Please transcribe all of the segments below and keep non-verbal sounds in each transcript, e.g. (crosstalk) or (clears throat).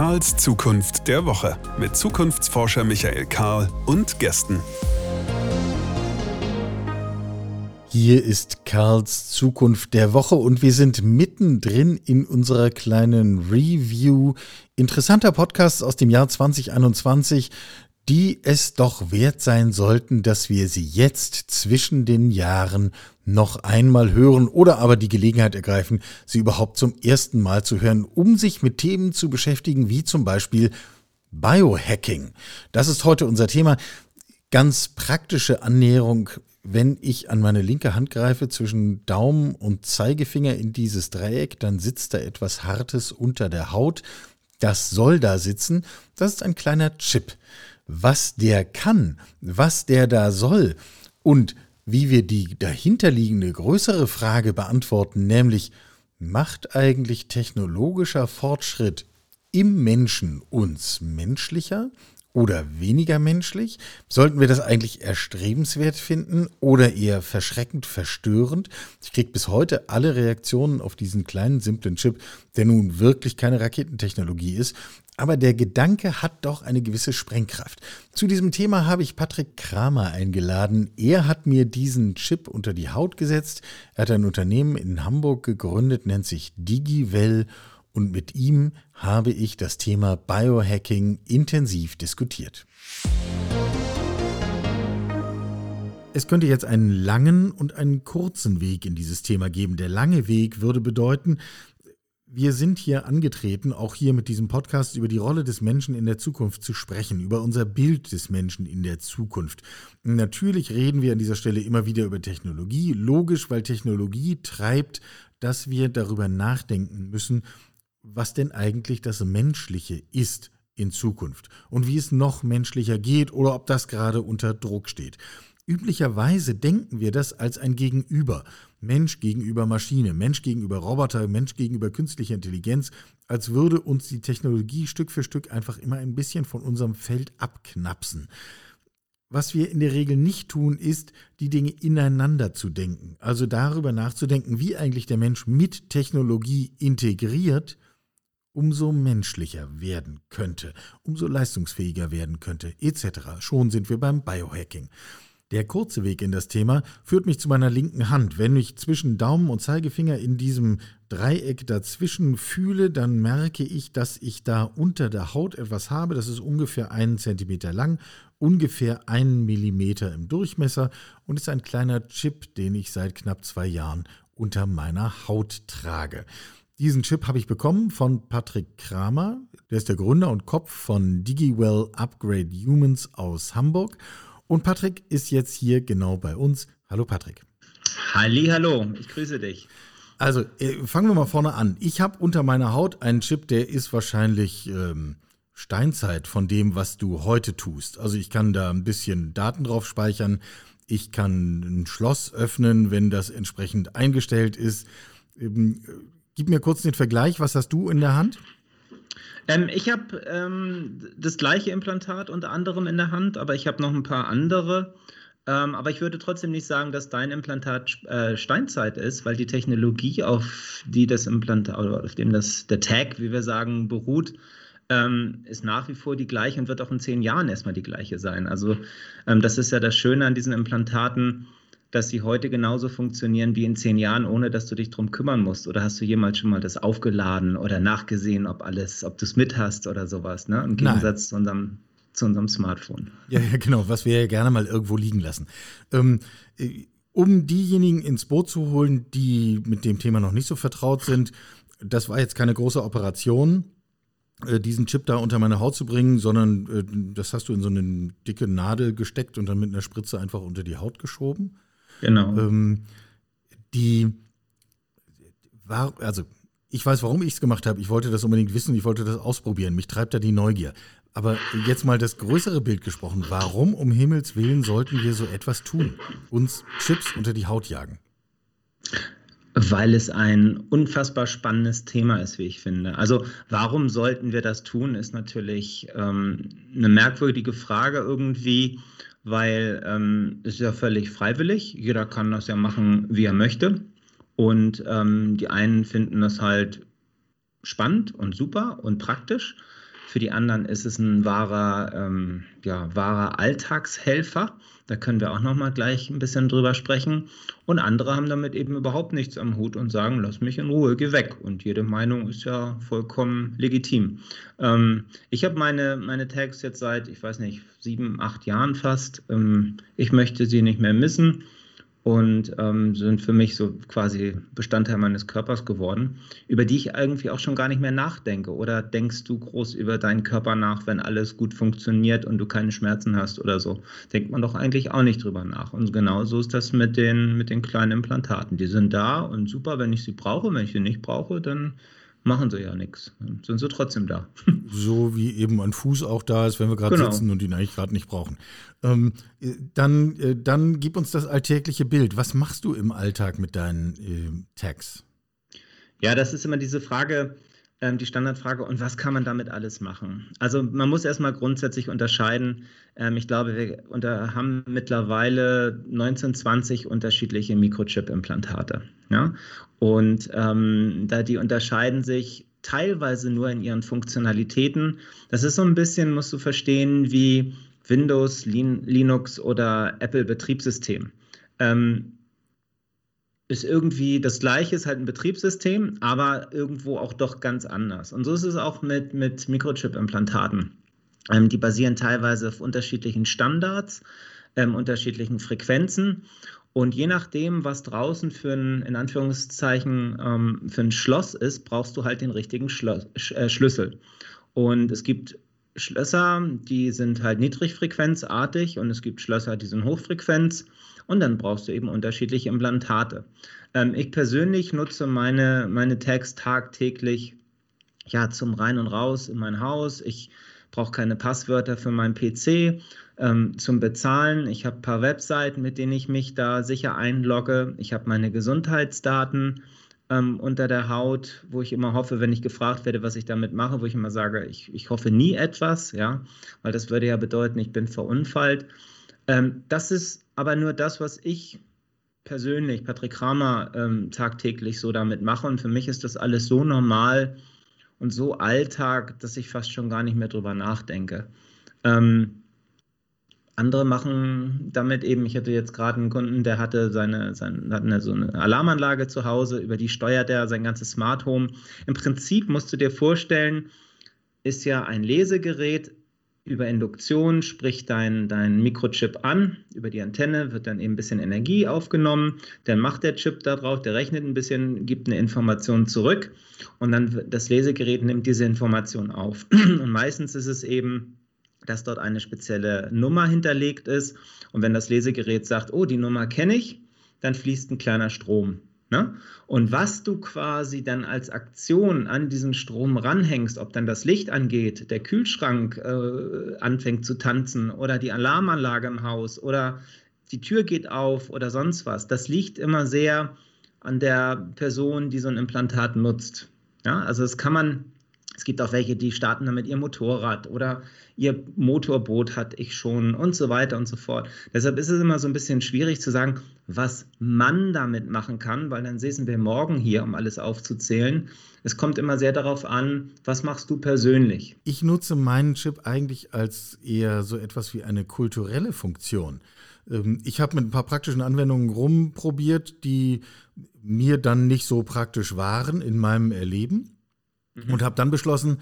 Karls Zukunft der Woche mit Zukunftsforscher Michael Karl und Gästen. Hier ist Karls Zukunft der Woche und wir sind mittendrin in unserer kleinen Review interessanter Podcasts aus dem Jahr 2021, die es doch wert sein sollten, dass wir sie jetzt zwischen den Jahren noch einmal hören oder aber die Gelegenheit ergreifen, sie überhaupt zum ersten Mal zu hören, um sich mit Themen zu beschäftigen, wie zum Beispiel Biohacking. Das ist heute unser Thema. Ganz praktische Annäherung wenn ich an meine linke Hand greife zwischen Daumen und Zeigefinger in dieses Dreieck, dann sitzt da etwas Hartes unter der Haut. Das soll da sitzen. Das ist ein kleiner Chip. Was der kann, was der da soll und wie wir die dahinterliegende größere Frage beantworten, nämlich macht eigentlich technologischer Fortschritt im Menschen uns menschlicher oder weniger menschlich? Sollten wir das eigentlich erstrebenswert finden oder eher verschreckend verstörend? Ich kriege bis heute alle Reaktionen auf diesen kleinen, simplen Chip, der nun wirklich keine Raketentechnologie ist. Aber der Gedanke hat doch eine gewisse Sprengkraft. Zu diesem Thema habe ich Patrick Kramer eingeladen. Er hat mir diesen Chip unter die Haut gesetzt. Er hat ein Unternehmen in Hamburg gegründet, nennt sich DigiWell und mit ihm habe ich das Thema Biohacking intensiv diskutiert. Es könnte jetzt einen langen und einen kurzen Weg in dieses Thema geben. Der lange Weg würde bedeuten, wir sind hier angetreten, auch hier mit diesem Podcast über die Rolle des Menschen in der Zukunft zu sprechen, über unser Bild des Menschen in der Zukunft. Natürlich reden wir an dieser Stelle immer wieder über Technologie, logisch, weil Technologie treibt, dass wir darüber nachdenken müssen, was denn eigentlich das Menschliche ist in Zukunft und wie es noch menschlicher geht oder ob das gerade unter Druck steht. Üblicherweise denken wir das als ein Gegenüber. Mensch gegenüber Maschine, Mensch gegenüber Roboter, Mensch gegenüber künstlicher Intelligenz, als würde uns die Technologie Stück für Stück einfach immer ein bisschen von unserem Feld abknapsen. Was wir in der Regel nicht tun, ist, die Dinge ineinander zu denken. Also darüber nachzudenken, wie eigentlich der Mensch mit Technologie integriert umso menschlicher werden könnte, umso leistungsfähiger werden könnte, etc. Schon sind wir beim Biohacking. Der kurze Weg in das Thema führt mich zu meiner linken Hand. Wenn ich zwischen Daumen und Zeigefinger in diesem Dreieck dazwischen fühle, dann merke ich, dass ich da unter der Haut etwas habe. Das ist ungefähr einen Zentimeter lang, ungefähr einen Millimeter im Durchmesser und ist ein kleiner Chip, den ich seit knapp zwei Jahren unter meiner Haut trage. Diesen Chip habe ich bekommen von Patrick Kramer. Der ist der Gründer und Kopf von DigiWell Upgrade Humans aus Hamburg. Und Patrick ist jetzt hier genau bei uns. Hallo Patrick. Halli, hallo, ich grüße dich. Also, äh, fangen wir mal vorne an. Ich habe unter meiner Haut einen Chip, der ist wahrscheinlich ähm, Steinzeit von dem, was du heute tust. Also ich kann da ein bisschen Daten drauf speichern. Ich kann ein Schloss öffnen, wenn das entsprechend eingestellt ist. Ähm, Gib mir kurz den Vergleich. Was hast du in der Hand? Ähm, ich habe ähm, das gleiche Implantat unter anderem in der Hand, aber ich habe noch ein paar andere. Ähm, aber ich würde trotzdem nicht sagen, dass dein Implantat äh, Steinzeit ist, weil die Technologie, auf die das Implantat auf dem das der Tag, wie wir sagen, beruht, ähm, ist nach wie vor die gleiche und wird auch in zehn Jahren erstmal die gleiche sein. Also ähm, das ist ja das Schöne an diesen Implantaten dass sie heute genauso funktionieren wie in zehn Jahren, ohne dass du dich darum kümmern musst? Oder hast du jemals schon mal das aufgeladen oder nachgesehen, ob alles, ob du es mit hast oder sowas, ne? Im Gegensatz zu unserem, zu unserem Smartphone. Ja, ja, genau, was wir ja gerne mal irgendwo liegen lassen. Ähm, äh, um diejenigen ins Boot zu holen, die mit dem Thema noch nicht so vertraut sind, das war jetzt keine große Operation äh, diesen Chip da unter meine Haut zu bringen, sondern äh, das hast du in so eine dicke Nadel gesteckt und dann mit einer Spritze einfach unter die Haut geschoben. Genau. Ähm, die war, also ich weiß, warum ich es gemacht habe. Ich wollte das unbedingt wissen, ich wollte das ausprobieren. Mich treibt da die Neugier. Aber jetzt mal das größere Bild gesprochen. Warum um Himmels Willen sollten wir so etwas tun? Uns Chips unter die Haut jagen? Weil es ein unfassbar spannendes Thema ist, wie ich finde. Also warum sollten wir das tun, ist natürlich ähm, eine merkwürdige Frage irgendwie weil ähm, es ist ja völlig freiwillig. Jeder kann das ja machen, wie er möchte. Und ähm, die einen finden das halt spannend und super und praktisch. Für die anderen ist es ein wahrer, ähm, ja, wahrer Alltagshelfer. Da können wir auch noch mal gleich ein bisschen drüber sprechen. Und andere haben damit eben überhaupt nichts am Hut und sagen, lass mich in Ruhe, geh weg. Und jede Meinung ist ja vollkommen legitim. Ähm, ich habe meine, meine Tags jetzt seit, ich weiß nicht, sieben, acht Jahren fast. Ähm, ich möchte sie nicht mehr missen und ähm, sind für mich so quasi Bestandteil meines Körpers geworden, über die ich irgendwie auch schon gar nicht mehr nachdenke. Oder denkst du groß über deinen Körper nach, wenn alles gut funktioniert und du keine Schmerzen hast oder so? Denkt man doch eigentlich auch nicht drüber nach. Und genau so ist das mit den, mit den kleinen Implantaten. Die sind da und super, wenn ich sie brauche. Wenn ich sie nicht brauche, dann machen sie ja nichts. Sind sie trotzdem da. (laughs) So wie eben ein Fuß auch da ist, wenn wir gerade genau. sitzen und ihn eigentlich gerade nicht brauchen. Ähm, dann, äh, dann gib uns das alltägliche Bild. Was machst du im Alltag mit deinen äh, Tags? Ja, das ist immer diese Frage, ähm, die Standardfrage, und was kann man damit alles machen? Also man muss erstmal grundsätzlich unterscheiden. Ähm, ich glaube, wir unter, haben mittlerweile 19, 20 unterschiedliche Mikrochip-Implantate. Ja? Und ähm, da die unterscheiden sich teilweise nur in ihren Funktionalitäten. Das ist so ein bisschen, musst du verstehen, wie Windows, Linux oder Apple Betriebssystem. Ähm, ist irgendwie das gleiche, ist halt ein Betriebssystem, aber irgendwo auch doch ganz anders. Und so ist es auch mit, mit Mikrochip-Implantaten. Ähm, die basieren teilweise auf unterschiedlichen Standards, ähm, unterschiedlichen Frequenzen. Und je nachdem, was draußen für ein, in Anführungszeichen, ähm, für ein Schloss ist, brauchst du halt den richtigen Schloss, äh, Schlüssel. Und es gibt Schlösser, die sind halt niedrigfrequenzartig und es gibt Schlösser, die sind hochfrequenz und dann brauchst du eben unterschiedliche Implantate. Ähm, ich persönlich nutze meine, meine Tags tagtäglich ja, zum Rein und Raus in mein Haus. Ich brauche keine Passwörter für meinen PC ähm, zum Bezahlen. Ich habe ein paar Webseiten, mit denen ich mich da sicher einlogge. Ich habe meine Gesundheitsdaten ähm, unter der Haut, wo ich immer hoffe, wenn ich gefragt werde, was ich damit mache, wo ich immer sage, ich, ich hoffe nie etwas, ja, weil das würde ja bedeuten, ich bin verunfallt. Ähm, das ist aber nur das, was ich persönlich, Patrick Kramer, ähm, tagtäglich so damit mache. Und für mich ist das alles so normal und so Alltag, dass ich fast schon gar nicht mehr drüber nachdenke. Ähm, andere machen damit eben, ich hatte jetzt gerade einen Kunden, der hatte seine, seine hatte eine, so eine Alarmanlage zu Hause, über die steuert er sein ganzes Smart Home. Im Prinzip musst du dir vorstellen, ist ja ein Lesegerät, über Induktion spricht dein, dein Mikrochip an, über die Antenne wird dann eben ein bisschen Energie aufgenommen, dann macht der Chip da drauf, der rechnet ein bisschen, gibt eine Information zurück und dann das Lesegerät nimmt diese Information auf. (clears throat) Und meistens ist es eben, dass dort eine spezielle Nummer hinterlegt ist und wenn das Lesegerät sagt, oh, die Nummer kenne ich, dann fließt ein kleiner Strom Ne? Und was du quasi dann als Aktion an diesen Strom ranhängst, ob dann das Licht angeht, der Kühlschrank äh, anfängt zu tanzen oder die Alarmanlage im Haus oder die Tür geht auf oder sonst was, das liegt immer sehr an der Person, die so ein Implantat nutzt. Ja? Also das kann man es gibt auch welche, die starten damit ihr Motorrad oder ihr Motorboot hatte ich schon und so weiter und so fort. Deshalb ist es immer so ein bisschen schwierig zu sagen, was man damit machen kann, weil dann sehen wir morgen hier, um alles aufzuzählen. Es kommt immer sehr darauf an, was machst du persönlich? Ich nutze meinen Chip eigentlich als eher so etwas wie eine kulturelle Funktion. Ähm, ich habe mit ein paar praktischen Anwendungen rumprobiert, die mir dann nicht so praktisch waren in meinem Erleben mhm. und habe dann beschlossen,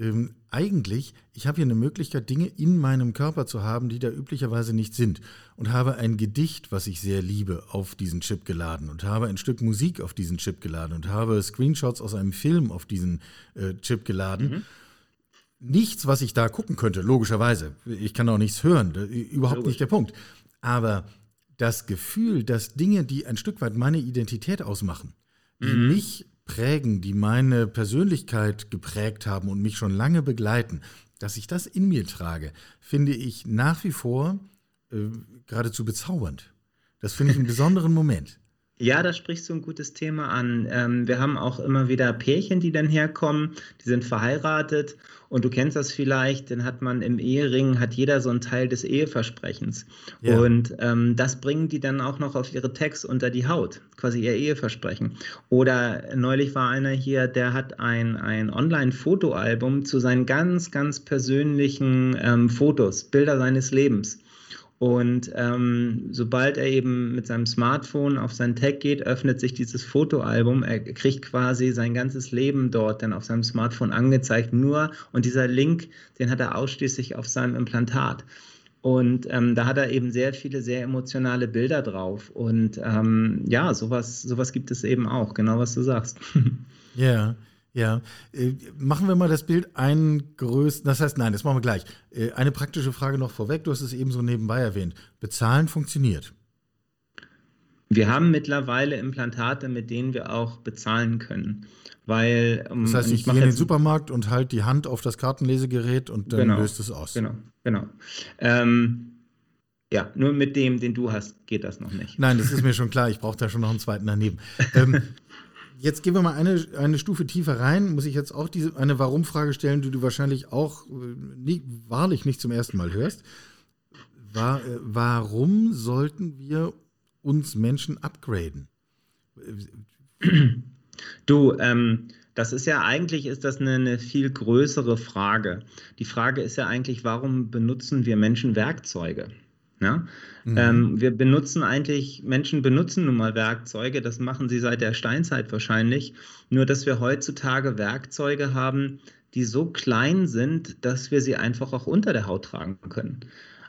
ähm, eigentlich, ich habe hier eine Möglichkeit, Dinge in meinem Körper zu haben, die da üblicherweise nicht sind. Und habe ein Gedicht, was ich sehr liebe, auf diesen Chip geladen und habe ein Stück Musik auf diesen Chip geladen und habe Screenshots aus einem Film auf diesen äh, Chip geladen. Mhm. Nichts, was ich da gucken könnte, logischerweise. Ich kann auch nichts hören, überhaupt Logisch. nicht der Punkt. Aber das Gefühl, dass Dinge, die ein Stück weit meine Identität ausmachen, die mhm. mich prägen, die meine Persönlichkeit geprägt haben und mich schon lange begleiten, dass ich das in mir trage, finde ich nach wie vor äh, geradezu bezaubernd. Das finde ich einen (laughs) besonderen Moment. Ja, da sprichst du ein gutes Thema an. Ähm, wir haben auch immer wieder Pärchen, die dann herkommen, die sind verheiratet und du kennst das vielleicht, dann hat man im Ehering, hat jeder so einen Teil des Eheversprechens. Ja. Und ähm, das bringen die dann auch noch auf ihre Text unter die Haut, quasi ihr Eheversprechen. Oder neulich war einer hier, der hat ein, ein Online-Fotoalbum zu seinen ganz, ganz persönlichen ähm, Fotos, Bilder seines Lebens. Und ähm, sobald er eben mit seinem Smartphone auf sein Tag geht, öffnet sich dieses Fotoalbum. Er kriegt quasi sein ganzes Leben dort dann auf seinem Smartphone angezeigt. Nur, und dieser Link, den hat er ausschließlich auf seinem Implantat. Und ähm, da hat er eben sehr viele, sehr emotionale Bilder drauf. Und ähm, ja, sowas, sowas gibt es eben auch, genau was du sagst. (laughs) Ja. Ja, äh, machen wir mal das Bild ein größten, das heißt, nein, das machen wir gleich. Äh, eine praktische Frage noch vorweg, du hast es eben so nebenbei erwähnt. Bezahlen funktioniert. Wir haben mittlerweile Implantate, mit denen wir auch bezahlen können. Weil, um, das heißt, ich, ich gehe in den Supermarkt und halte die Hand auf das Kartenlesegerät und dann genau, löst es aus. Genau, genau. Ähm, ja, nur mit dem, den du hast, geht das noch nicht. Nein, das ist mir schon klar. Ich brauche da schon noch einen zweiten daneben. ähm, (laughs) Jetzt gehen wir mal eine, eine Stufe tiefer rein. Muss ich jetzt auch diese, eine Warum-Frage stellen, die du wahrscheinlich auch äh, nie, wahrlich nicht zum ersten Mal hörst. War, äh, warum sollten wir uns Menschen upgraden? Du, ähm, das ist ja eigentlich ist das eine, eine, viel größere Frage. Die Frage ist ja eigentlich, warum benutzen wir Menschen Werkzeuge? Ja? Mhm. Ähm, wir benutzen eigentlich, Menschen benutzen nun mal Werkzeuge, das machen sie seit der Steinzeit wahrscheinlich, nur dass wir heutzutage Werkzeuge haben, die so klein sind, dass wir sie einfach auch unter der Haut tragen können.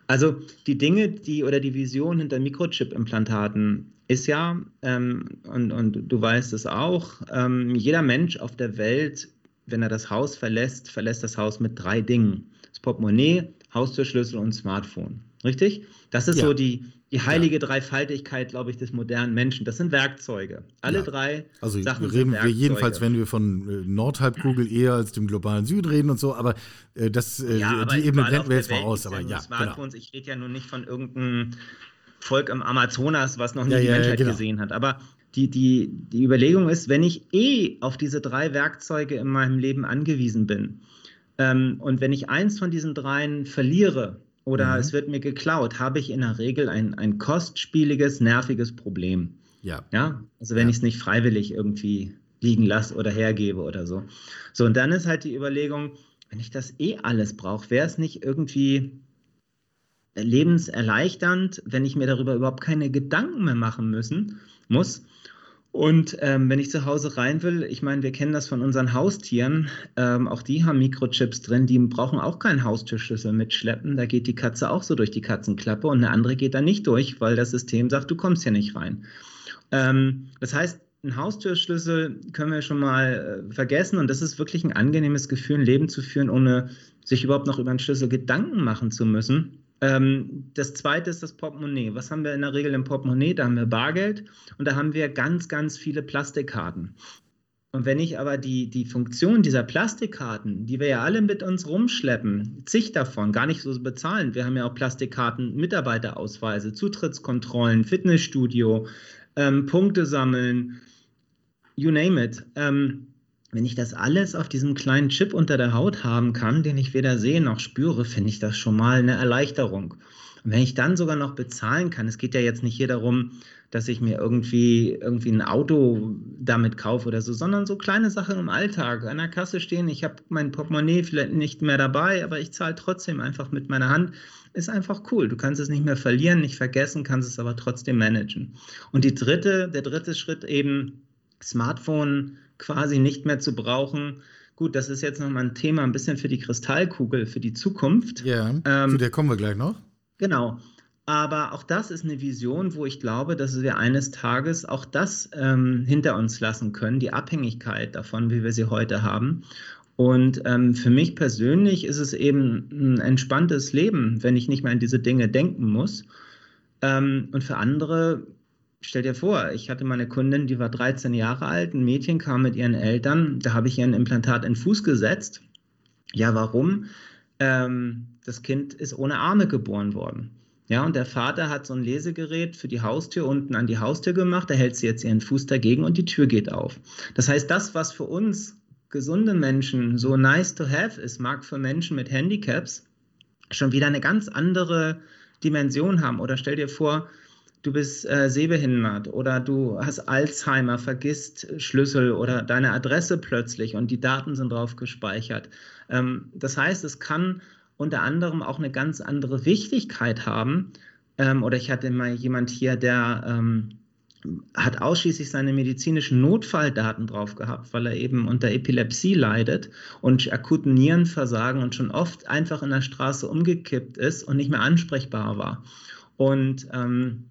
Also die Dinge, die oder die Vision hinter Mikrochip-Implantaten ist ja, ähm, und, und du weißt es auch, ähm, jeder Mensch auf der Welt, wenn er das Haus verlässt, verlässt das Haus mit drei Dingen. Das Portemonnaie, Haustürschlüssel und Smartphone. Richtig? Das ist ja. so die, die heilige ja. Dreifaltigkeit, glaube ich, des modernen Menschen. Das sind Werkzeuge. Alle ja. drei also Sachen reden wir jedenfalls, wenn wir von äh, Nordhalbkugel eher als dem globalen Süden reden und so, aber äh, das, äh, aber die Ebene blenden wir jetzt mal aus. Aber ja, genau. Smartphones, genau. ich rede ja nun nicht von irgendeinem Volk im Amazonas, was noch nie die Menschheit genau. gesehen hat. Aber die, die, die Überlegung ist, wenn ich eh auf diese drei Werkzeuge in meinem Leben angewiesen bin ähm, und wenn ich eins von diesen dreien verliere, oder mhm. es wird mir geklaut, habe ich in der Regel ein, ein kostspieliges, nerviges Problem. Ja. Ja, also wenn ja. ich es nicht freiwillig irgendwie liegen lasse oder hergebe oder so. So, und dann ist halt die Überlegung, wenn ich das eh alles brauche, wäre es nicht irgendwie lebenserleichternd, wenn ich mir darüber überhaupt keine Gedanken mehr machen müssen muss, und ähm, wenn ich zu Hause rein will, ich meine, wir kennen das von unseren Haustieren, ähm, auch die haben Mikrochips drin, die brauchen auch keinen Haustürschlüssel mitschleppen. Da geht die Katze auch so durch die Katzenklappe und eine andere geht da nicht durch, weil das System sagt, du kommst hier nicht rein. Ähm, das heißt, ein Haustürschlüssel können wir schon mal äh, vergessen und das ist wirklich ein angenehmes Gefühl, ein Leben zu führen, ohne sich überhaupt noch über einen Schlüssel Gedanken machen zu müssen. Ähm, das zweite ist das Portemonnaie. Was haben wir in der Regel im Portemonnaie? Da haben wir Bargeld und da haben wir ganz, ganz viele Plastikkarten. Und wenn ich aber die, die Funktion dieser Plastikkarten, die wir ja alle mit uns rumschleppen, zig davon, gar nicht so bezahlen. Wir haben ja auch Plastikkarten, Mitarbeiterausweise, Zutrittskontrollen, Fitnessstudio, ähm, Punkte sammeln, you name it. Ähm, wenn ich das alles auf diesem kleinen Chip unter der Haut haben kann, den ich weder sehe noch spüre, finde ich das schon mal eine Erleichterung. Und wenn ich dann sogar noch bezahlen kann, es geht ja jetzt nicht hier darum, dass ich mir irgendwie, irgendwie ein Auto damit kaufe oder so, sondern so kleine Sachen im Alltag. An der Kasse stehen, ich habe mein Portemonnaie vielleicht nicht mehr dabei, aber ich zahle trotzdem einfach mit meiner Hand. Ist einfach cool. Du kannst es nicht mehr verlieren, nicht vergessen, kannst es aber trotzdem managen. Und die dritte, der dritte Schritt eben Smartphone quasi nicht mehr zu brauchen. Gut, das ist jetzt nochmal ein Thema ein bisschen für die Kristallkugel, für die Zukunft. Ja, ähm, zu der kommen wir gleich noch. Genau. Aber auch das ist eine Vision, wo ich glaube, dass wir eines Tages auch das ähm, hinter uns lassen können, die Abhängigkeit davon, wie wir sie heute haben. Und ähm, für mich persönlich ist es eben ein entspanntes Leben, wenn ich nicht mehr an diese Dinge denken muss. Ähm, und für andere stell dir vor, ich hatte meine Kundin, die war 13 Jahre alt, ein Mädchen kam mit ihren Eltern, da habe ich ihr ein Implantat in den Fuß gesetzt. Ja, warum? Ähm, das Kind ist ohne Arme geboren worden. Ja, und der Vater hat so ein Lesegerät für die Haustür unten an die Haustür gemacht. Da hält sie jetzt ihren Fuß dagegen und die Tür geht auf. Das heißt, das, was für uns gesunde Menschen so nice to have ist, mag für Menschen mit Handicaps schon wieder eine ganz andere Dimension haben. Oder stell dir vor, du bist äh, sehbehindert oder du hast Alzheimer, vergisst Schlüssel oder deine Adresse plötzlich und die Daten sind drauf gespeichert. Ähm, das heißt, es kann unter anderem auch eine ganz andere Wichtigkeit haben. Ähm, oder ich hatte mal jemand hier, der ähm, hat ausschließlich seine medizinischen Notfalldaten drauf gehabt, weil er eben unter Epilepsie leidet und akuten Nierenversagen und schon oft einfach in der Straße umgekippt ist und nicht mehr ansprechbar war. Und ähm,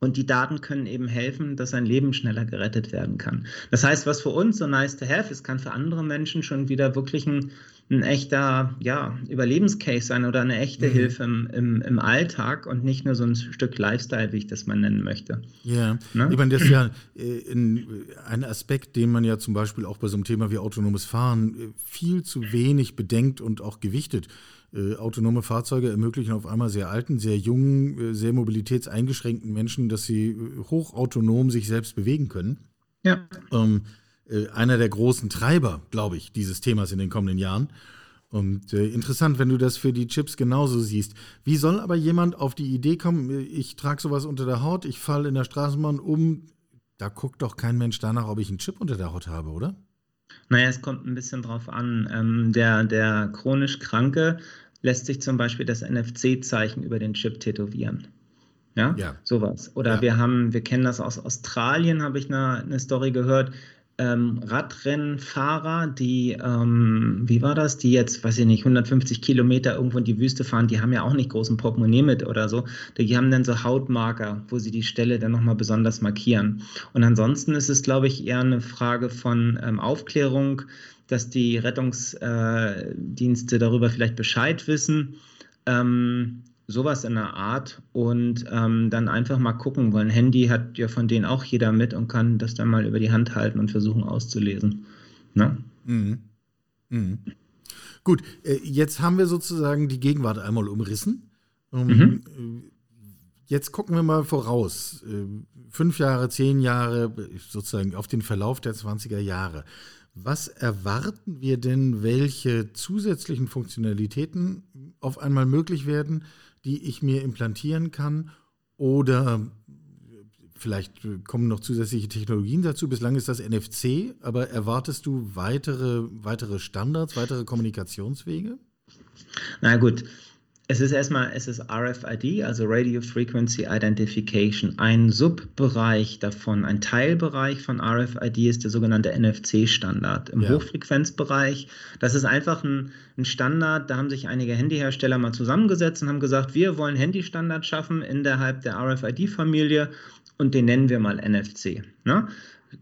und die Daten können eben helfen, dass sein Leben schneller gerettet werden kann. Das heißt, was für uns so nice to have ist, kann für andere Menschen schon wieder wirklich ein, ein echter ja, Überlebenscase sein oder eine echte mhm. Hilfe im, im, im, Alltag und nicht nur so ein Stück Lifestyle, wie ich das mal nennen möchte. Ja, ne? ich meine, das ist ja äh, ein Aspekt, den man ja zum Beispiel auch bei so einem Thema wie autonomes Fahren äh, viel zu wenig bedenkt und auch gewichtet. Äh, autonome Fahrzeuge ermöglichen auf einmal sehr alten, sehr jungen, äh, sehr mobilitätseingeschränkten Menschen, dass sie äh, hochautonom sich selbst bewegen können. Ja. Ähm, äh, einer der großen Treiber, glaube ich, dieses Themas in den kommenden Jahren. Und äh, interessant, wenn du das für die Chips genauso siehst. Wie soll aber jemand auf die Idee kommen, ich trage sowas unter der Haut, ich falle in der Straßenbahn um, da guckt doch kein Mensch danach, ob ich einen Chip unter der Haut habe, oder? Naja, es kommt ein bisschen drauf an. Ähm, der, der chronisch Kranke lässt sich zum Beispiel das NFC-Zeichen über den Chip tätowieren. Ja, ja. sowas. Oder ja. wir haben, wir kennen das aus Australien, habe ich eine, eine Story gehört ähm, Radrennfahrer, die, ähm, wie war das, die jetzt, weiß ich nicht, 150 Kilometer irgendwo in die Wüste fahren, die haben ja auch nicht großen Portemonnaie mit oder so. Die haben dann so Hautmarker, wo sie die Stelle dann nochmal besonders markieren. Und ansonsten ist es, glaube ich, eher eine Frage von ähm, Aufklärung, dass die Rettungsdienste darüber vielleicht Bescheid wissen. Ähm, sowas in der Art und ähm, dann einfach mal gucken, weil ein Handy hat ja von denen auch jeder mit und kann das dann mal über die Hand halten und versuchen auszulesen. Ne? Mhm. Mhm. Gut, äh, jetzt haben wir sozusagen die Gegenwart einmal umrissen. Ähm, mhm. Äh, jetzt gucken wir mal voraus. Äh, fünf Jahre, zehn Jahre, sozusagen auf den Verlauf der 20er Jahre. Was erwarten wir denn, welche zusätzlichen Funktionalitäten auf einmal möglich werden? Die ich mir implantieren kann oder vielleicht kommen noch zusätzliche Technologien dazu. Bislang ist das NFC, aber erwartest du weitere, weitere Standards, weitere Kommunikationswege? Na gut, es ist erstmal, es ist RFID, also Radio Frequency Identification. Ein Subbereich davon, ein Teilbereich von RFID ist der sogenannte NFC-Standard im ja. Hochfrequenzbereich. Das ist einfach ein, ein, Standard, da haben sich einige Handyhersteller mal zusammengesetzt und haben gesagt, wir wollen Handystandard schaffen innerhalb der RFID-Familie und den nennen wir mal NFC. Ne?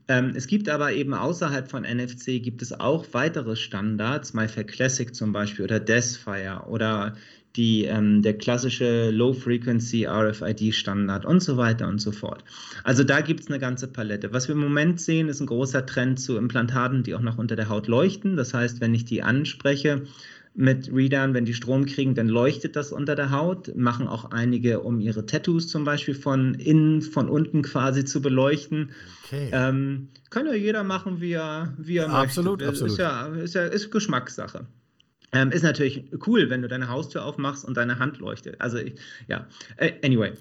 Ähm, es gibt aber eben außerhalb von NFC gibt es auch weitere Standards, MyFair Classic zum Beispiel oder Desfire oder die, ähm, der klassische Low-Frequency RFID-Standard und so weiter und so fort. Also da gibt es eine ganze Palette. Was wir im Moment sehen, ist ein großer Trend zu Implantaten, die auch noch unter der Haut leuchten. Das heißt, wenn ich die anspreche, mit Readern, wenn die Strom kriegen, dann leuchtet das unter der Haut. Machen auch einige, um ihre Tattoos zum Beispiel von innen, von unten quasi zu beleuchten. Okay. Ähm, kann ja jeder machen, wie er, wie er absolut, möchte. Absolut. Ist ja, ist ja ist Geschmackssache. Ähm, ist natürlich cool, wenn du deine Haustür aufmachst und deine Hand leuchtet. Also, ich, ja, äh, anyway.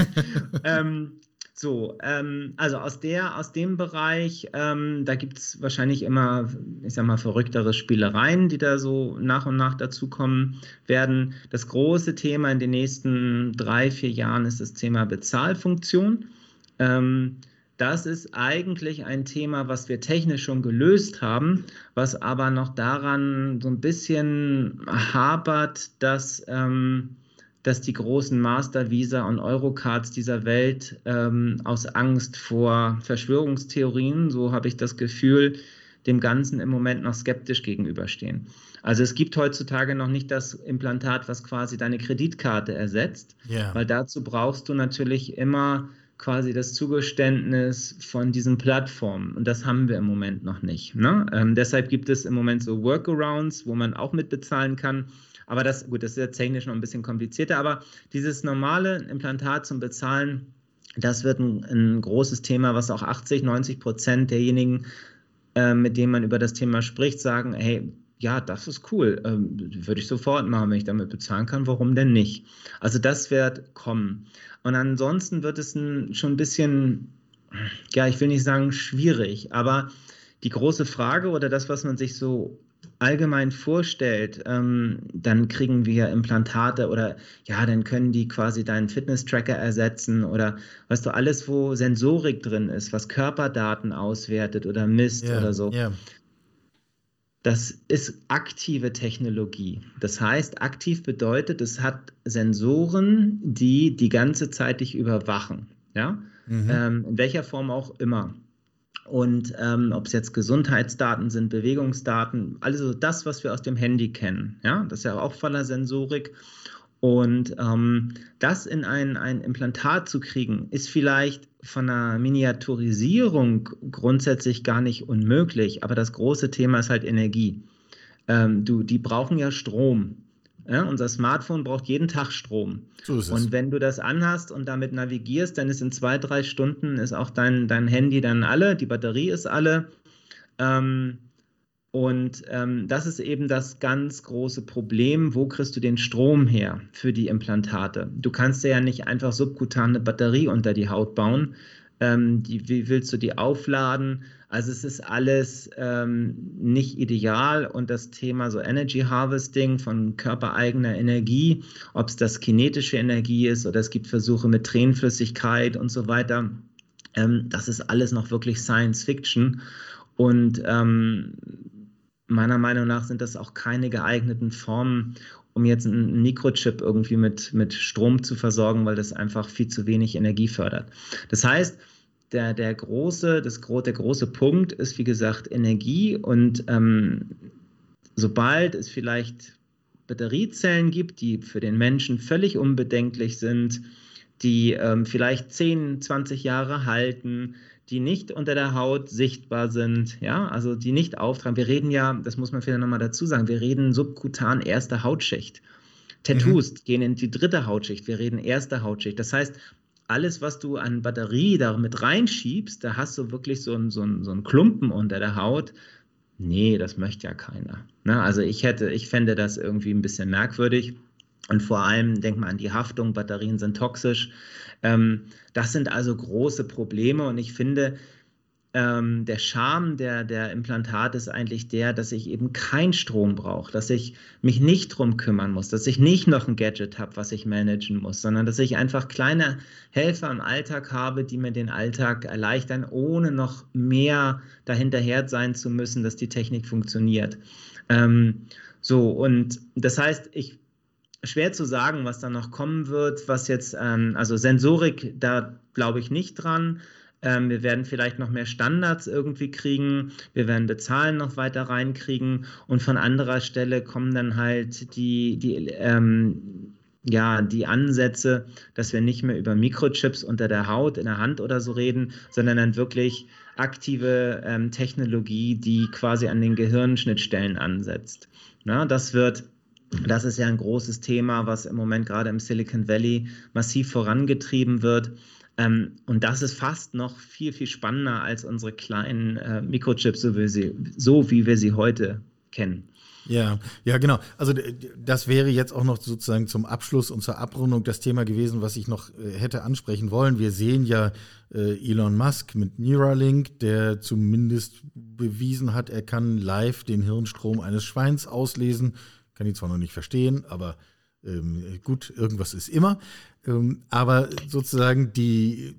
(laughs) ähm, so, ähm, also aus, der, aus dem Bereich, ähm, da gibt es wahrscheinlich immer, ich sag mal, verrücktere Spielereien, die da so nach und nach dazukommen werden. Das große Thema in den nächsten drei, vier Jahren ist das Thema Bezahlfunktion. Ähm, das ist eigentlich ein Thema, was wir technisch schon gelöst haben, was aber noch daran so ein bisschen hapert, dass, ähm, dass die großen Master Visa und Eurocards dieser Welt ähm, aus Angst vor Verschwörungstheorien, so habe ich das Gefühl, dem Ganzen im Moment noch skeptisch gegenüberstehen. Also es gibt heutzutage noch nicht das Implantat, was quasi deine Kreditkarte ersetzt, yeah. weil dazu brauchst du natürlich immer quasi das Zugeständnis von diesen Plattformen. Und das haben wir im Moment noch nicht. Ne? Ähm, deshalb gibt es im Moment so Workarounds, wo man auch mitbezahlen kann. Aber das, gut, das ist jetzt technisch noch ein bisschen komplizierter, aber dieses normale Implantat zum Bezahlen, das wird ein, ein großes Thema, was auch 80, 90 Prozent derjenigen, äh, mit denen man über das Thema spricht, sagen, hey, ja, das ist cool, ähm, würde ich sofort machen, wenn ich damit bezahlen kann, warum denn nicht? Also das wird kommen. Und ansonsten wird es ein, schon ein bisschen, ja, ich will nicht sagen schwierig, aber die große Frage oder das, was man sich so allgemein vorstellt, ähm, dann kriegen wir Implantate oder ja, dann können die quasi deinen Fitness-Tracker ersetzen oder weißt du, alles, wo Sensorik drin ist, was Körperdaten auswertet oder misst yeah, oder so. Yeah. Das ist aktive Technologie. Das heißt, aktiv bedeutet, es hat Sensoren, die die ganze Zeit dich überwachen. Ja? Mhm. Ähm, in welcher Form auch immer. Und ähm, ob es jetzt Gesundheitsdaten sind, Bewegungsdaten, also das, was wir aus dem Handy kennen. Ja, das ist ja auch voller Sensorik. Und ähm, das in ein, ein Implantat zu kriegen, ist vielleicht von der Miniaturisierung grundsätzlich gar nicht unmöglich. Aber das große Thema ist halt Energie. Ähm, du, die brauchen ja Strom. Ja, unser Smartphone braucht jeden Tag Strom. So ist es. Und wenn du das anhast und damit navigierst, dann ist in zwei, drei Stunden ist auch dein, dein Handy dann alle, die Batterie ist alle. Ähm, und ähm, das ist eben das ganz große Problem. Wo kriegst du den Strom her für die Implantate? Du kannst ja nicht einfach subkutane Batterie unter die Haut bauen. Ähm, die, wie willst du die aufladen? Also es ist alles ähm, nicht ideal und das Thema so Energy Harvesting von körpereigener Energie, ob es das kinetische Energie ist oder es gibt Versuche mit Tränenflüssigkeit und so weiter, ähm, das ist alles noch wirklich Science Fiction und ähm, meiner Meinung nach sind das auch keine geeigneten Formen, um jetzt einen Mikrochip irgendwie mit, mit Strom zu versorgen, weil das einfach viel zu wenig Energie fördert. Das heißt, der, der, große, das, der große Punkt ist, wie gesagt, Energie. Und ähm, sobald es vielleicht Batteriezellen gibt, die für den Menschen völlig unbedenklich sind, die ähm, vielleicht 10, 20 Jahre halten, die nicht unter der Haut sichtbar sind, ja, also die nicht auftragen. Wir reden ja, das muss man vielleicht nochmal dazu sagen, wir reden subkutan erste Hautschicht. Tattoos mhm. gehen in die dritte Hautschicht, wir reden erste Hautschicht. Das heißt, alles, was du an Batterie da mit reinschiebst, da hast du wirklich so einen so so ein Klumpen unter der Haut. Nee, das möchte ja keiner. Ne? Also ich hätte, ich fände das irgendwie ein bisschen merkwürdig. Und vor allem, denk mal an die Haftung, Batterien sind toxisch. Ähm, das sind also große Probleme und ich finde, ähm, der Charme der, der Implantate ist eigentlich der, dass ich eben keinen Strom brauche, dass ich mich nicht drum kümmern muss, dass ich nicht noch ein Gadget habe, was ich managen muss, sondern dass ich einfach kleine Helfer im Alltag habe, die mir den Alltag erleichtern, ohne noch mehr dahinterher sein zu müssen, dass die Technik funktioniert. Ähm, so, und das heißt, ich schwer zu sagen, was da noch kommen wird, was jetzt, ähm, also Sensorik, da glaube ich nicht dran. Ähm, wir werden vielleicht noch mehr Standards irgendwie kriegen. Wir werden Bezahlen noch weiter reinkriegen. Und von anderer Stelle kommen dann halt die, die, ähm, ja, die Ansätze, dass wir nicht mehr über Mikrochips unter der Haut, in der Hand oder so reden, sondern dann wirklich aktive ähm, Technologie, die quasi an den Gehirnschnittstellen ansetzt. Na, das wird das ist ja ein großes Thema, was im Moment gerade im Silicon Valley massiv vorangetrieben wird. Ähm, und das ist fast noch viel, viel spannender als unsere kleinen äh, Mikrochips, so wie, sie, so wie wir sie heute kennen. Ja, ja, genau. Also das wäre jetzt auch noch sozusagen zum Abschluss und zur Abrundung das Thema gewesen, was ich noch äh, hätte ansprechen wollen. Wir sehen ja äh, Elon Musk mit Neuralink, der zumindest bewiesen hat, er kann live den Hirnstrom eines Schweins auslesen. Kann ihn zwar noch nicht verstehen, aber ähm, gut, irgendwas ist immer. Ähm, aber sozusagen die,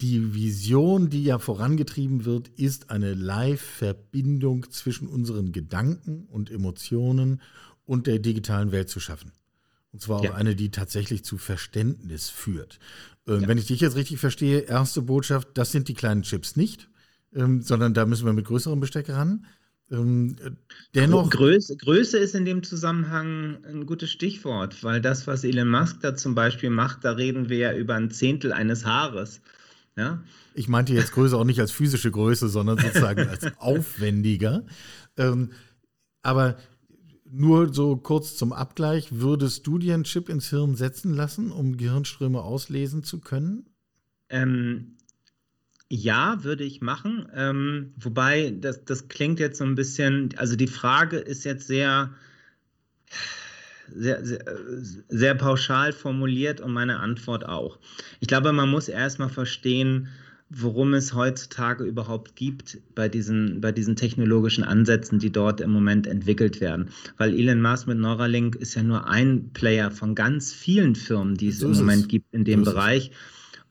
die Vision, die ja vorangetrieben wird, ist eine Live-Verbindung zwischen unseren Gedanken und Emotionen und der digitalen Welt zu schaffen. Und zwar auch ja. eine, die tatsächlich zu Verständnis führt. Ähm, ja. Wenn ich dich jetzt richtig verstehe, erste Botschaft, das sind die kleinen Chips nicht, ähm, sondern da müssen wir mit größerem Besteck ran. Ähm, dennoch. Größe, Größe, ist in dem Zusammenhang ein gutes Stichwort, weil das, was Elon Musk da zum Beispiel macht, da reden wir ja über ein Zehntel eines Haares. Ja? Ich meinte jetzt Größe auch nicht als physische Größe, sondern sozusagen als (laughs) aufwendiger. Ähm, aber Nur so kurz zum Abgleich, würdest du dir einen Chip ins Hirn setzen lassen, um Gehirnströme auslesen zu können? Ähm, ja, würde ich machen. Ähm, wobei, das, das klingt jetzt so ein bisschen, also die Frage ist jetzt sehr, sehr, sehr, sehr pauschal formuliert und meine Antwort auch. Ich glaube, man muss erstmal verstehen, worum es heutzutage überhaupt gibt bei diesen, bei diesen technologischen Ansätzen, die dort im Moment entwickelt werden. Weil Elon Musk mit Neuralink ist ja nur ein Player von ganz vielen Firmen, die es so im Moment es. gibt in dem so Bereich.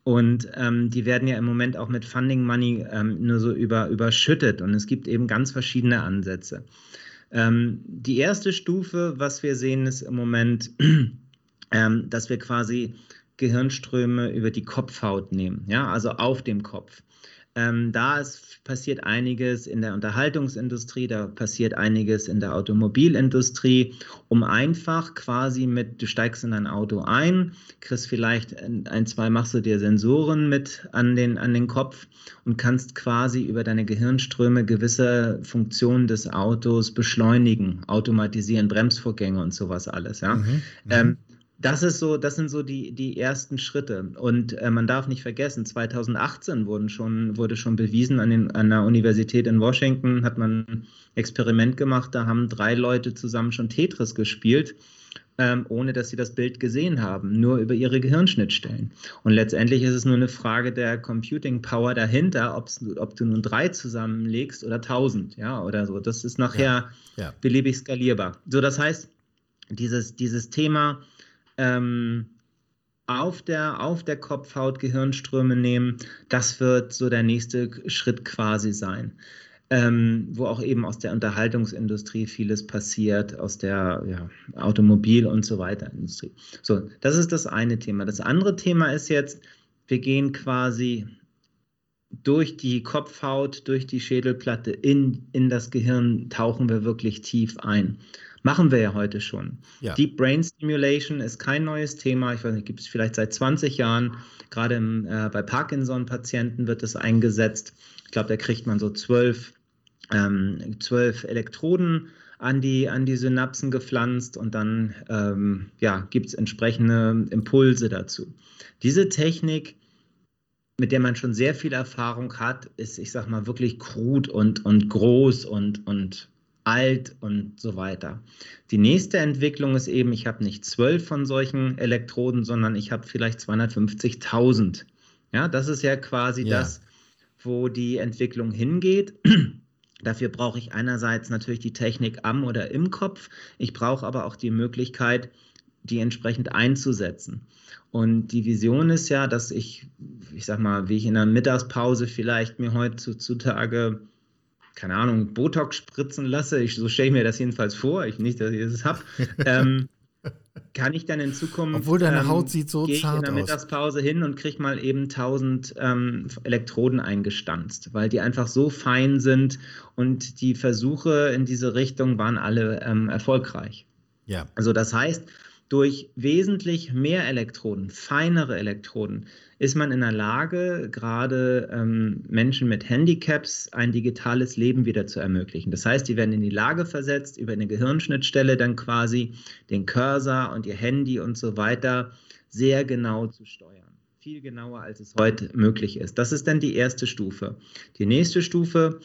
Und ähm, die werden ja im Moment auch mit Funding Money ähm, nur so über, überschüttet. Und es gibt eben ganz verschiedene Ansätze. Ähm, die erste Stufe, was wir sehen, ist im Moment, (clears throat) ähm, dass wir quasi Gehirnströme über die Kopfhaut nehmen, ja, also auf dem Kopf. Ähm, da ist, passiert einiges in der Unterhaltungsindustrie, da passiert einiges in der Automobilindustrie, um einfach quasi mit, du steigst in ein Auto ein, kriegst vielleicht ein, zwei, machst du dir Sensoren mit an den, an den Kopf und kannst quasi über deine Gehirnströme gewisse Funktionen des Autos beschleunigen, automatisieren, Bremsvorgänge und sowas alles. Ja? Mhm, ähm, mhm das ist so, das sind so die, die ersten Schritte. Und äh, man darf nicht vergessen, 2018 wurden schon, wurde schon bewiesen an, den, an der Universität in Washington, hat man ein Experiment gemacht, da haben drei Leute zusammen schon Tetris gespielt. Ähm, ohne dass sie das Bild gesehen haben, nur über ihre Gehirnschnittstellen. Und letztendlich ist es nur eine Frage der Computing Power dahinter, ob du nun drei zusammenlegst oder tausend, ja, oder so. Das ist nachher ja, ja. beliebig skalierbar. So, das heißt, dieses, dieses Thema ähm, auf der, auf der Kopfhaut Gehirnströme nehmen, das wird so der nächste Schritt quasi sein. Ähm, wo auch eben aus der Unterhaltungsindustrie vieles passiert, aus der ja, Automobil- und so weiter Industrie. So, das ist das eine Thema. Das andere Thema ist jetzt, wir gehen quasi durch die Kopfhaut, durch die Schädelplatte in, in das Gehirn, tauchen wir wirklich tief ein. Machen wir ja heute schon. Ja. Deep Brain Stimulation ist kein neues Thema. Ich weiß nicht, gibt es vielleicht seit 20 Jahren. Gerade im, äh, bei Parkinson-Patienten wird es eingesetzt. Ich glaube, da kriegt man so zwölf, ähm, zwölf Elektroden an die, an die Synapsen gepflanzt und dann ähm, ja, gibt es entsprechende Impulse dazu. Diese Technik mit der man schon sehr viel Erfahrung hat, ist, ich sag mal, wirklich krud und, und groß und, und alt und so weiter. Die nächste Entwicklung ist eben, ich habe nicht zwölf von solchen Elektroden, sondern ich habe vielleicht 250.000. Ja, das ist ja quasi ja. das, wo die Entwicklung hingeht. (clears throat) Dafür brauche ich einerseits natürlich die Technik am oder im Kopf. Ich brauche aber auch die Möglichkeit, die entsprechend einzusetzen. Und die Vision ist ja, dass ich, ich sag mal, wie ich in der Mittagspause vielleicht mir heutzutage keine Ahnung, Botox spritzen lasse, ich, so stelle ich mir das jedenfalls vor, ich nicht, dass ich das habe, (laughs) ähm, kann ich dann in Zukunft. Obwohl deine ähm, Haut sieht so zart aus. in der Mittagspause hin und kriege mal eben 1000 ähm, Elektroden eingestanzt, weil die einfach so fein sind und die Versuche in diese Richtung waren alle ähm, erfolgreich. Ja. Also das heißt, durch wesentlich mehr Elektroden, feinere Elektroden, ist man in der Lage, gerade ähm, Menschen mit Handicaps ein digitales Leben wieder zu ermöglichen. Das heißt, die werden in die Lage versetzt, über eine Gehirnschnittstelle dann quasi den Cursor und ihr Handy und so weiter sehr genau zu steuern. Viel genauer, als es heute möglich ist. Das ist dann die erste Stufe. Die nächste Stufe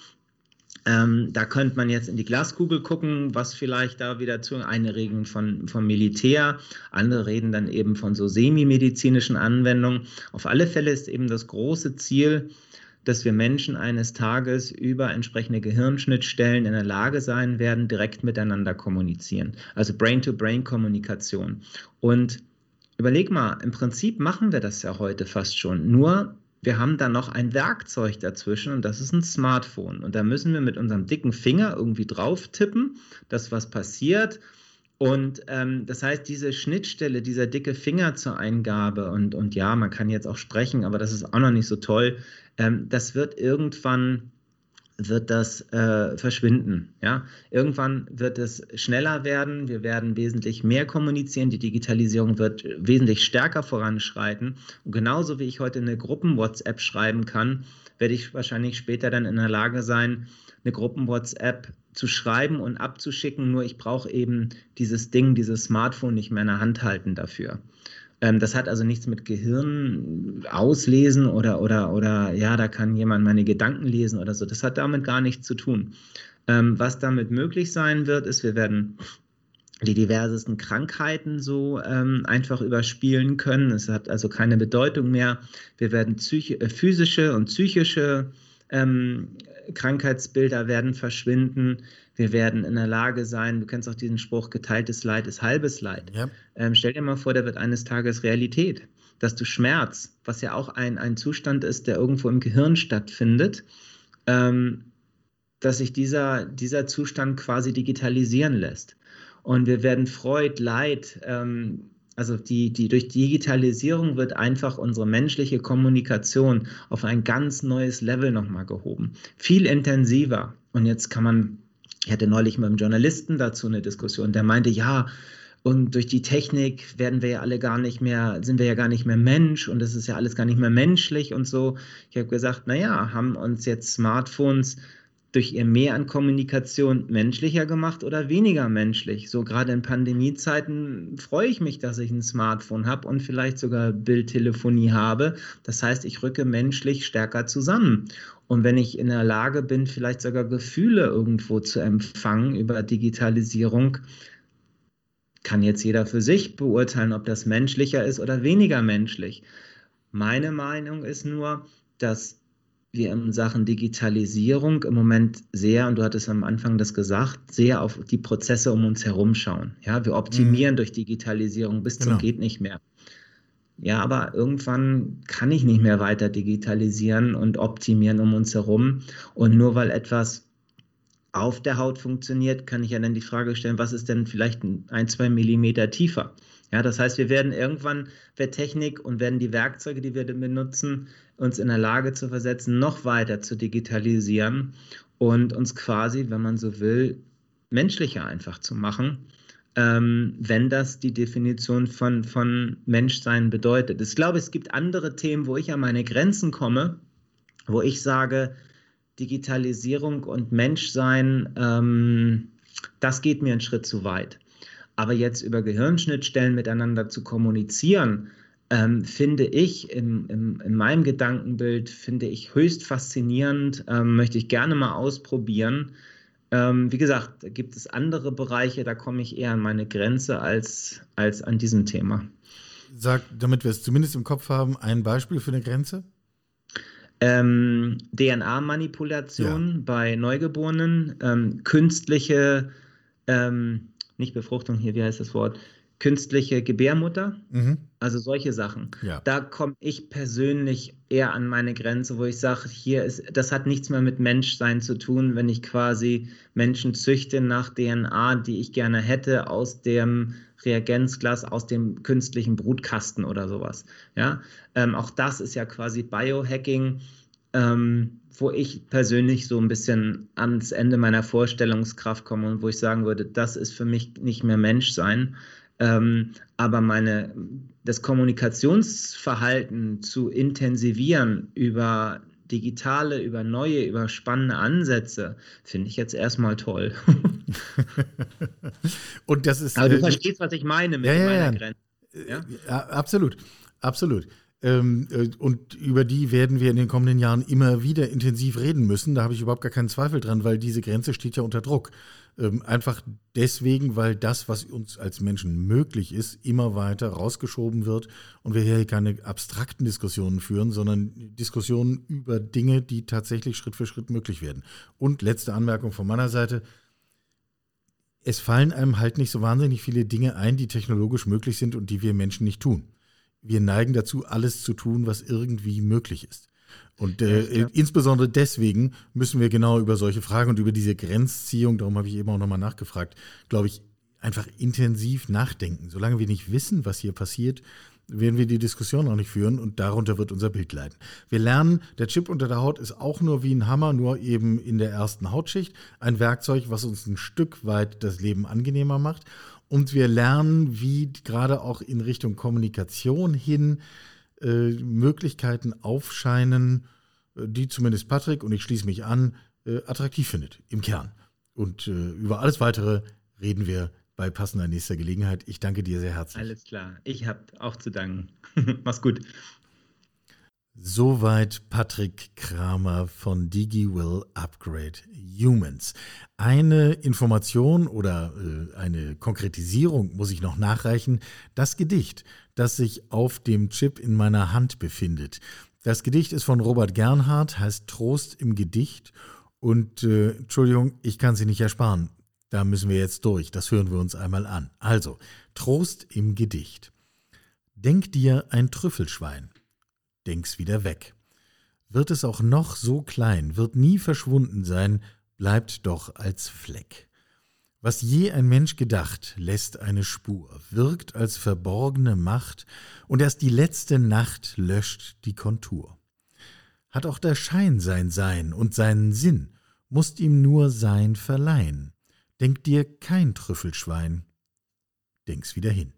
ähm, da könnte man jetzt in die Glaskugel gucken, was vielleicht da wieder zu. Eine reden von, vom Militär, andere reden dann eben von so semi-medizinischen Anwendungen. Auf alle Fälle ist eben das große Ziel, dass wir Menschen eines Tages über entsprechende Gehirnschnittstellen in der Lage sein werden, direkt miteinander kommunizieren. Also Brain-to-Brain-Kommunikation. Und überleg mal, im Prinzip machen wir das ja heute fast schon. Nur wir haben da noch ein Werkzeug dazwischen und das ist ein Smartphone. Und da müssen wir mit unserem dicken Finger irgendwie drauf tippen, dass was passiert. Und ähm, das heißt, diese Schnittstelle, dieser dicke Finger zur Eingabe, und, und ja, man kann jetzt auch sprechen, aber das ist auch noch nicht so toll, ähm, das wird irgendwann wird das äh, verschwinden. Ja? Irgendwann wird es schneller werden, wir werden wesentlich mehr kommunizieren, die Digitalisierung wird wesentlich stärker voranschreiten. Und genauso wie ich heute eine Gruppen-WhatsApp schreiben kann, werde ich wahrscheinlich später dann in der Lage sein, eine Gruppen-WhatsApp zu schreiben und abzuschicken, nur ich brauche eben dieses Ding, dieses Smartphone nicht mehr in der Hand halten dafür. Ähm, das hat also nichts mit Gehirn auslesen oder, oder, oder ja, da kann jemand meine Gedanken lesen oder so. Das hat damit gar nichts zu tun. Ähm, was damit möglich sein wird, ist, wir werden die diversesten Krankheiten so ähm, einfach überspielen können. Es hat also keine Bedeutung mehr. Wir werden äh, physische und psychische ähm, Krankheitsbilder werden verschwinden. Wir werden in der Lage sein, du kennst auch diesen Spruch, geteiltes Leid ist halbes Leid. Ja. Ähm, stell dir mal vor, der wird eines Tages Realität, dass du Schmerz, was ja auch ein, ein Zustand ist, der irgendwo im Gehirn stattfindet, ähm, dass sich dieser, dieser Zustand quasi digitalisieren lässt. Und wir werden Freud, Leid, ähm, also die, die durch Digitalisierung wird einfach unsere menschliche Kommunikation auf ein ganz neues Level nochmal gehoben. Viel intensiver. Und jetzt kann man, ich hatte neulich mit einem Journalisten dazu eine Diskussion, der meinte, ja, und durch die Technik werden wir ja alle gar nicht mehr, sind wir ja gar nicht mehr Mensch und es ist ja alles gar nicht mehr menschlich und so. Ich habe gesagt, naja, haben uns jetzt Smartphones durch ihr Mehr an Kommunikation menschlicher gemacht oder weniger menschlich. So gerade in Pandemiezeiten freue ich mich, dass ich ein Smartphone habe und vielleicht sogar Bildtelefonie habe. Das heißt, ich rücke menschlich stärker zusammen. Und wenn ich in der Lage bin, vielleicht sogar Gefühle irgendwo zu empfangen über Digitalisierung, kann jetzt jeder für sich beurteilen, ob das menschlicher ist oder weniger menschlich. Meine Meinung ist nur, dass wir in Sachen Digitalisierung im Moment sehr, und du hattest am Anfang das gesagt, sehr auf die Prozesse um uns herum schauen. Ja, wir optimieren mhm. durch Digitalisierung bis genau. zum geht nicht mehr. Ja, aber irgendwann kann ich nicht mehr weiter digitalisieren und optimieren um uns herum. Und nur weil etwas auf der Haut funktioniert, kann ich ja dann die Frage stellen, was ist denn vielleicht ein, zwei Millimeter tiefer? Ja, das heißt, wir werden irgendwann, wird Technik und werden die Werkzeuge, die wir benutzen, uns in der Lage zu versetzen, noch weiter zu digitalisieren und uns quasi, wenn man so will, menschlicher einfach zu machen, ähm, wenn das die Definition von, von Menschsein bedeutet. Ich glaube, es gibt andere Themen, wo ich an meine Grenzen komme, wo ich sage, Digitalisierung und Menschsein, ähm, das geht mir einen Schritt zu weit. Aber jetzt über Gehirnschnittstellen miteinander zu kommunizieren, ähm, finde ich im, im, in meinem Gedankenbild, finde ich höchst faszinierend, ähm, möchte ich gerne mal ausprobieren. Ähm, wie gesagt, da gibt es andere Bereiche, da komme ich eher an meine Grenze als, als an diesem Thema. Sag, damit wir es zumindest im Kopf haben, ein Beispiel für eine Grenze? Ähm, DNA-Manipulation ja. bei Neugeborenen, ähm, künstliche ähm, nicht Befruchtung hier, wie heißt das Wort? Künstliche Gebärmutter, mhm. Also solche Sachen. Ja. Da komme ich persönlich eher an meine Grenze, wo ich sage, hier ist, das hat nichts mehr mit Menschsein zu tun, wenn ich quasi Menschen züchte nach DNA, die ich gerne hätte, aus dem Reagenzglas, aus dem künstlichen Brutkasten oder sowas. Ja, ähm, auch das ist ja quasi Biohacking. Ähm, wo ich persönlich so ein bisschen ans Ende meiner Vorstellungskraft komme und wo ich sagen würde, das ist für mich nicht mehr Menschsein. Ähm, aber meine, das Kommunikationsverhalten zu intensivieren über digitale, über neue, über spannende Ansätze, finde ich jetzt erstmal toll. (laughs) und das ist. Aber du äh, verstehst, was ich meine mit ja, meiner ja. Grenze. Ja? ja, absolut, absolut. Ähm, äh, und über die werden wir in den kommenden Jahren immer wieder intensiv reden müssen. Da habe ich überhaupt gar keinen Zweifel dran, weil diese Grenze steht ja unter Druck. Ähm, einfach deswegen, weil das, was uns als Menschen möglich ist, immer weiter rausgeschoben wird und wir hier keine abstrakten Diskussionen führen, sondern Diskussionen über Dinge, die tatsächlich Schritt für Schritt möglich werden. Und letzte Anmerkung von meiner Seite. Es fallen einem halt nicht so wahnsinnig viele Dinge ein, die technologisch möglich sind und die wir Menschen nicht tun wir neigen dazu, alles zu tun, was irgendwie möglich ist. Und äh, ja. insbesondere deswegen müssen wir genau über solche Fragen und über diese Grenzziehung, darum habe ich eben auch nochmal nachgefragt, glaube ich, einfach intensiv nachdenken. Solange wir nicht wissen, was hier passiert, werden wir die Diskussion noch nicht führen und darunter wird unser Bild leiden. Wir lernen, der Chip unter der Haut ist auch nur wie ein Hammer, nur eben in der ersten Hautschicht. Ein Werkzeug, was uns ein Stück weit das Leben angenehmer macht. Und wir lernen, wie gerade auch in Richtung Kommunikation hin äh, Möglichkeiten aufscheinen, äh, die zumindest Patrick, und ich schließe mich an, äh, attraktiv findet, im Kern. Und über alles Weitere reden wir bei passender nächster Gelegenheit. Ich danke dir sehr herzlich. Alles klar. Ich habe auch zu danken. (laughs) Mach's gut. Soweit Patrick Kramer von DigiWill Upgrade Humans. Eine Information oder äh, eine Konkretisierung muss ich noch nachreichen. Das Gedicht, das sich auf dem Chip in meiner Hand befindet. Das Gedicht ist von Robert Gernhardt, heißt Trost im Gedicht. Und äh, Entschuldigung, ich kann sie nicht ersparen. Da müssen wir jetzt durch, das hören wir uns einmal an. Also, Trost im Gedicht. Denk dir ein Trüffelschwein, denk's wieder weg. Wird es auch noch so klein, wird nie verschwunden sein, bleibt doch als Fleck. Was je ein Mensch gedacht, lässt eine Spur, wirkt als verborgene Macht, und erst die letzte Nacht löscht die Kontur. Hat auch der Schein sein Sein und seinen Sinn, musst ihm nur Sein verleihen. Denk dir kein Trüffelschwein. Denk's wieder hin.